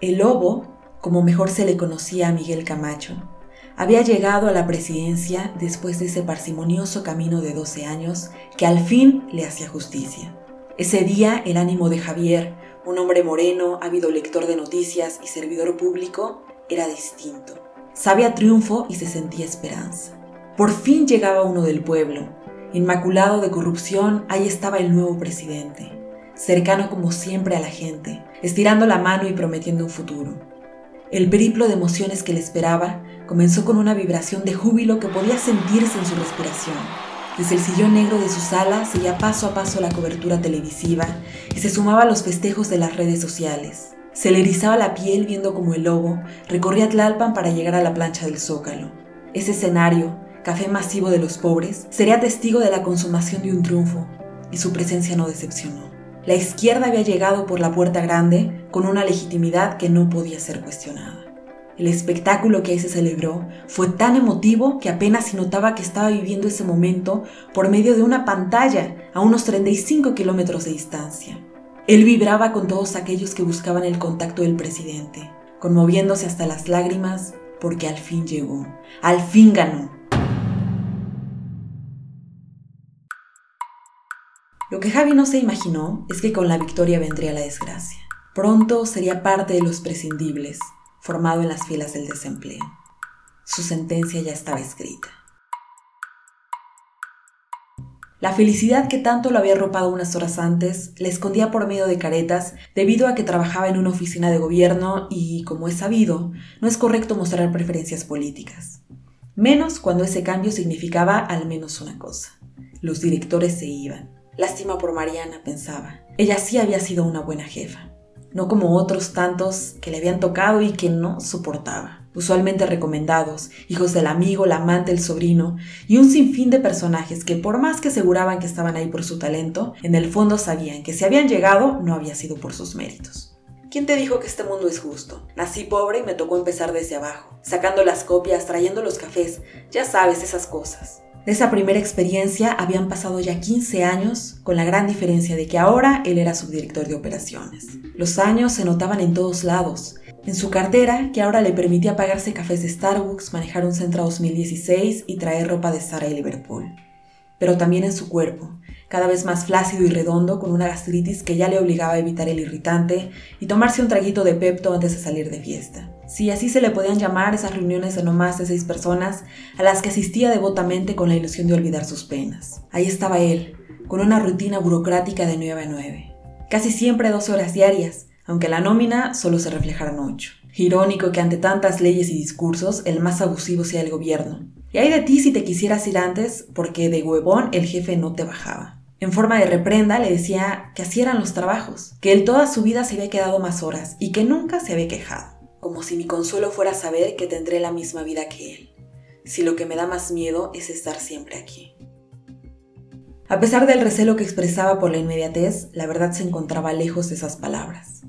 El lobo, como mejor se le conocía a Miguel Camacho, había llegado a la presidencia después de ese parsimonioso camino de 12 años que al fin le hacía justicia. Ese día el ánimo de Javier, un hombre moreno, ávido lector de noticias y servidor público, era distinto. Sabía triunfo y se sentía esperanza. Por fin llegaba uno del pueblo. Inmaculado de corrupción, ahí estaba el nuevo presidente, cercano como siempre a la gente, estirando la mano y prometiendo un futuro. El periplo de emociones que le esperaba comenzó con una vibración de júbilo que podía sentirse en su respiración. Desde el sillón negro de su sala seguía paso a paso la cobertura televisiva y se sumaba a los festejos de las redes sociales. Se le erizaba la piel viendo como el lobo recorría Tlalpan para llegar a la plancha del Zócalo. Ese escenario, café masivo de los pobres, sería testigo de la consumación de un triunfo, y su presencia no decepcionó. La izquierda había llegado por la puerta grande con una legitimidad que no podía ser cuestionada. El espectáculo que ahí se celebró fue tan emotivo que apenas se notaba que estaba viviendo ese momento por medio de una pantalla a unos 35 kilómetros de distancia. Él vibraba con todos aquellos que buscaban el contacto del presidente, conmoviéndose hasta las lágrimas porque al fin llegó, al fin ganó. Lo que Javi no se imaginó es que con la victoria vendría la desgracia. Pronto sería parte de los prescindibles, formado en las filas del desempleo. Su sentencia ya estaba escrita. La felicidad que tanto lo había arropado unas horas antes le escondía por medio de caretas debido a que trabajaba en una oficina de gobierno y, como es sabido, no es correcto mostrar preferencias políticas. Menos cuando ese cambio significaba al menos una cosa. Los directores se iban. Lástima por Mariana, pensaba. Ella sí había sido una buena jefa no como otros tantos que le habían tocado y que no soportaba. Usualmente recomendados, hijos del amigo, la amante, el sobrino, y un sinfín de personajes que por más que aseguraban que estaban ahí por su talento, en el fondo sabían que si habían llegado no había sido por sus méritos. ¿Quién te dijo que este mundo es justo? Nací pobre y me tocó empezar desde abajo, sacando las copias, trayendo los cafés, ya sabes esas cosas. De esa primera experiencia habían pasado ya 15 años, con la gran diferencia de que ahora él era subdirector de operaciones. Los años se notaban en todos lados. En su cartera, que ahora le permitía pagarse cafés de Starbucks, manejar un Centra 2016 y traer ropa de Zara y Liverpool. Pero también en su cuerpo, cada vez más flácido y redondo, con una gastritis que ya le obligaba a evitar el irritante y tomarse un traguito de Pepto antes de salir de fiesta. Si así se le podían llamar esas reuniones de no más de seis personas a las que asistía devotamente con la ilusión de olvidar sus penas. Ahí estaba él, con una rutina burocrática de 9 a 9. Casi siempre dos horas diarias, aunque la nómina solo se reflejaran ocho. Irónico que ante tantas leyes y discursos el más abusivo sea el gobierno. Y hay de ti si te quisieras ir antes porque de huevón el jefe no te bajaba. En forma de reprenda le decía que así eran los trabajos, que él toda su vida se había quedado más horas y que nunca se había quejado. Como si mi consuelo fuera saber que tendré la misma vida que él. Si lo que me da más miedo es estar siempre aquí. A pesar del recelo que expresaba por la inmediatez, la verdad se encontraba lejos de esas palabras.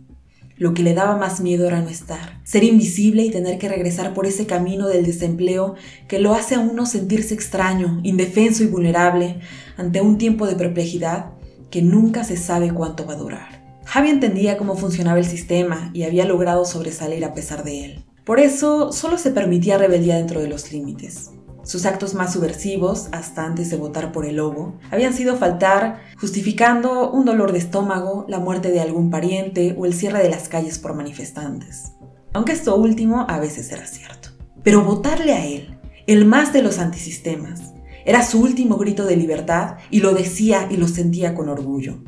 Lo que le daba más miedo era no estar, ser invisible y tener que regresar por ese camino del desempleo que lo hace a uno sentirse extraño, indefenso y vulnerable ante un tiempo de perplejidad que nunca se sabe cuánto va a durar. Javi entendía cómo funcionaba el sistema y había logrado sobresalir a pesar de él. Por eso solo se permitía rebeldía dentro de los límites. Sus actos más subversivos, hasta antes de votar por el lobo, habían sido faltar justificando un dolor de estómago, la muerte de algún pariente o el cierre de las calles por manifestantes. Aunque esto último a veces era cierto. Pero votarle a él, el más de los antisistemas, era su último grito de libertad y lo decía y lo sentía con orgullo.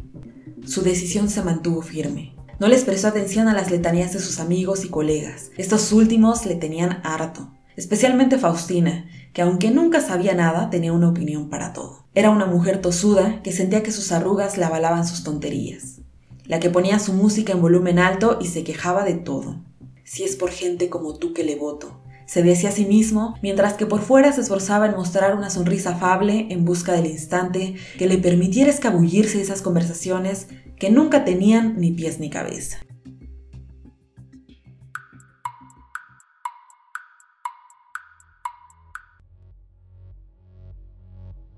Su decisión se mantuvo firme. No les prestó atención a las letanías de sus amigos y colegas. Estos últimos le tenían harto, especialmente Faustina, que aunque nunca sabía nada, tenía una opinión para todo. Era una mujer tosuda que sentía que sus arrugas le avalaban sus tonterías, la que ponía su música en volumen alto y se quejaba de todo. Si es por gente como tú que le voto, se decía a sí mismo, mientras que por fuera se esforzaba en mostrar una sonrisa afable en busca del instante que le permitiera escabullirse de esas conversaciones que nunca tenían ni pies ni cabeza.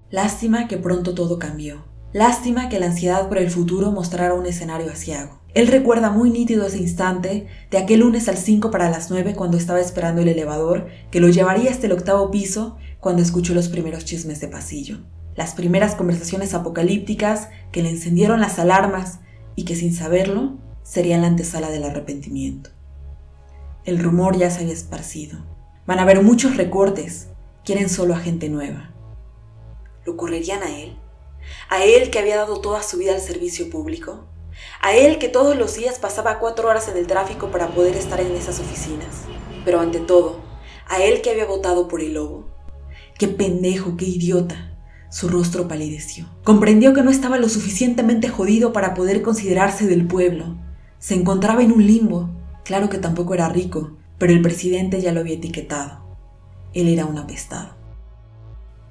Lástima que pronto todo cambió. Lástima que la ansiedad por el futuro mostrara un escenario asiago. Él recuerda muy nítido ese instante de aquel lunes al 5 para las 9 cuando estaba esperando el elevador que lo llevaría hasta el octavo piso cuando escuchó los primeros chismes de pasillo. Las primeras conversaciones apocalípticas que le encendieron las alarmas y que sin saberlo serían la antesala del arrepentimiento. El rumor ya se había esparcido. Van a haber muchos recortes. Quieren solo a gente nueva. ¿Lo a él? ¿A él que había dado toda su vida al servicio público? ¿A él que todos los días pasaba cuatro horas en el tráfico para poder estar en esas oficinas? Pero ante todo, ¿a él que había votado por el lobo? ¡Qué pendejo, qué idiota! Su rostro palideció. Comprendió que no estaba lo suficientemente jodido para poder considerarse del pueblo. Se encontraba en un limbo. Claro que tampoco era rico, pero el presidente ya lo había etiquetado. Él era un apestado.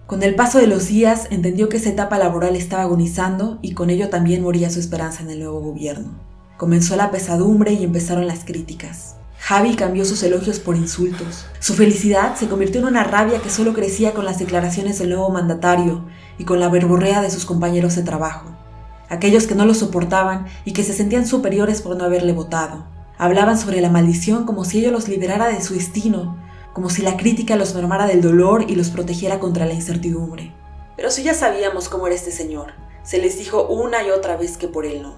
Con el paso de los días entendió que esa etapa laboral estaba agonizando y con ello también moría su esperanza en el nuevo gobierno. Comenzó la pesadumbre y empezaron las críticas. Javi cambió sus elogios por insultos. Su felicidad se convirtió en una rabia que solo crecía con las declaraciones del nuevo mandatario y con la verborrea de sus compañeros de trabajo. Aquellos que no lo soportaban y que se sentían superiores por no haberle votado. Hablaban sobre la maldición como si ello los liberara de su destino, como si la crítica los normara del dolor y los protegiera contra la incertidumbre. Pero si ya sabíamos cómo era este señor, se les dijo una y otra vez que por él no.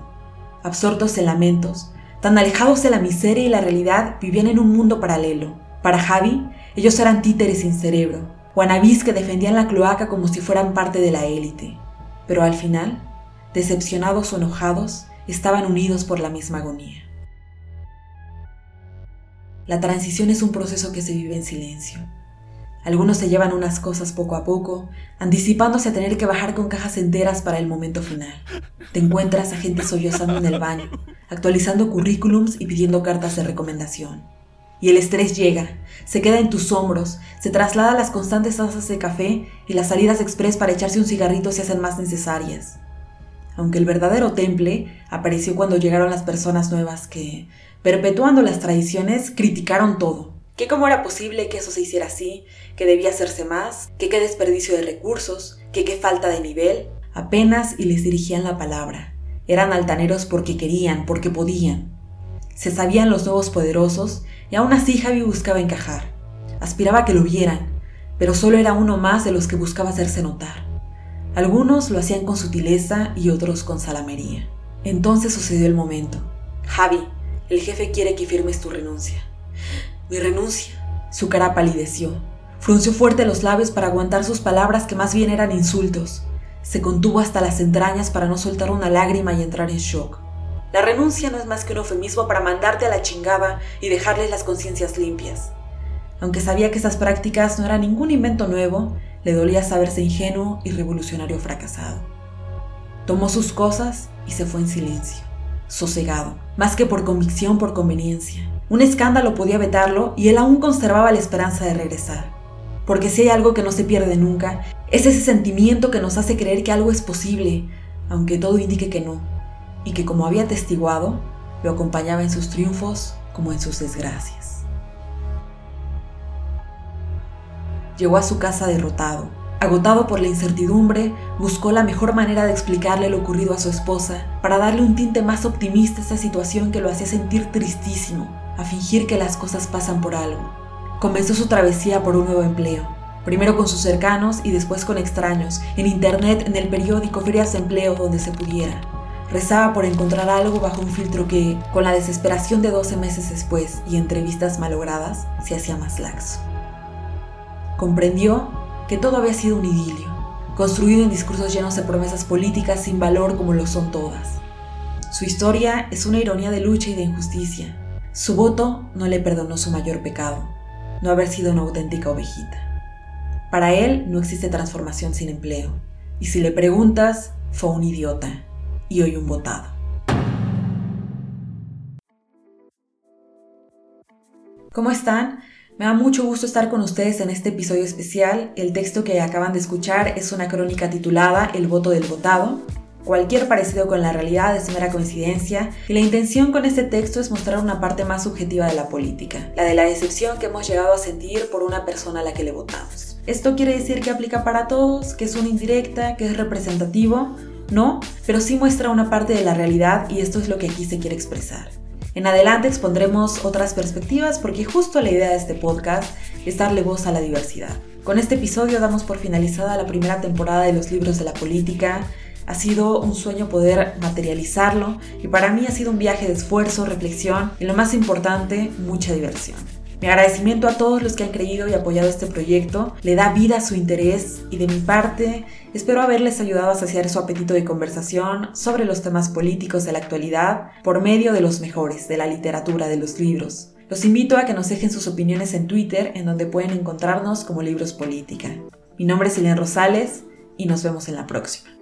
Absortos en lamentos, tan alejados de la miseria y la realidad, vivían en un mundo paralelo. Para Javi, ellos eran títeres sin cerebro, guanabís que defendían la cloaca como si fueran parte de la élite. Pero al final, decepcionados o enojados, estaban unidos por la misma agonía. La transición es un proceso que se vive en silencio. Algunos se llevan unas cosas poco a poco, anticipándose a tener que bajar con cajas enteras para el momento final. Te encuentras a gente sollozando en el baño, actualizando currículums y pidiendo cartas de recomendación. Y el estrés llega, se queda en tus hombros, se traslada a las constantes tazas de café y las salidas express para echarse un cigarrito se hacen más necesarias. Aunque el verdadero temple apareció cuando llegaron las personas nuevas que, perpetuando las tradiciones, criticaron todo. Que cómo era posible que eso se hiciera así, que debía hacerse más, que qué desperdicio de recursos, que qué falta de nivel. Apenas y les dirigían la palabra. Eran altaneros porque querían, porque podían. Se sabían los nuevos poderosos y aún así Javi buscaba encajar. Aspiraba a que lo vieran, pero solo era uno más de los que buscaba hacerse notar. Algunos lo hacían con sutileza y otros con salamería. Entonces sucedió el momento. Javi, el jefe quiere que firmes tu renuncia. Mi renuncia. Su cara palideció. Frunció fuerte los labios para aguantar sus palabras que más bien eran insultos. Se contuvo hasta las entrañas para no soltar una lágrima y entrar en shock. La renuncia no es más que un eufemismo para mandarte a la chingada y dejarles las conciencias limpias. Aunque sabía que esas prácticas no eran ningún invento nuevo, le dolía saberse ingenuo y revolucionario fracasado. Tomó sus cosas y se fue en silencio sosegado, más que por convicción, por conveniencia. Un escándalo podía vetarlo y él aún conservaba la esperanza de regresar. Porque si hay algo que no se pierde nunca, es ese sentimiento que nos hace creer que algo es posible, aunque todo indique que no, y que como había testiguado, lo acompañaba en sus triunfos como en sus desgracias. Llegó a su casa derrotado, Agotado por la incertidumbre, buscó la mejor manera de explicarle lo ocurrido a su esposa, para darle un tinte más optimista a esa situación que lo hacía sentir tristísimo, a fingir que las cosas pasan por algo. Comenzó su travesía por un nuevo empleo, primero con sus cercanos y después con extraños, en internet, en el periódico, ferias de empleo, donde se pudiera. Rezaba por encontrar algo bajo un filtro que, con la desesperación de 12 meses después y entrevistas malogradas, se hacía más laxo. Comprendió que todo había sido un idilio, construido en discursos llenos de promesas políticas sin valor como lo son todas. Su historia es una ironía de lucha y de injusticia. Su voto no le perdonó su mayor pecado, no haber sido una auténtica ovejita. Para él no existe transformación sin empleo, y si le preguntas, fue un idiota y hoy un votado. ¿Cómo están? Me da mucho gusto estar con ustedes en este episodio especial. El texto que acaban de escuchar es una crónica titulada El voto del votado. Cualquier parecido con la realidad es mera coincidencia y la intención con este texto es mostrar una parte más subjetiva de la política, la de la decepción que hemos llegado a sentir por una persona a la que le votamos. ¿Esto quiere decir que aplica para todos, que es una indirecta, que es representativo? No, pero sí muestra una parte de la realidad y esto es lo que aquí se quiere expresar. En adelante expondremos otras perspectivas porque justo la idea de este podcast es darle voz a la diversidad. Con este episodio damos por finalizada la primera temporada de los libros de la política. Ha sido un sueño poder materializarlo y para mí ha sido un viaje de esfuerzo, reflexión y lo más importante, mucha diversión. Mi agradecimiento a todos los que han creído y apoyado este proyecto le da vida a su interés y de mi parte espero haberles ayudado a saciar su apetito de conversación sobre los temas políticos de la actualidad por medio de los mejores, de la literatura, de los libros. Los invito a que nos dejen sus opiniones en Twitter, en donde pueden encontrarnos como Libros Política. Mi nombre es Elian Rosales y nos vemos en la próxima.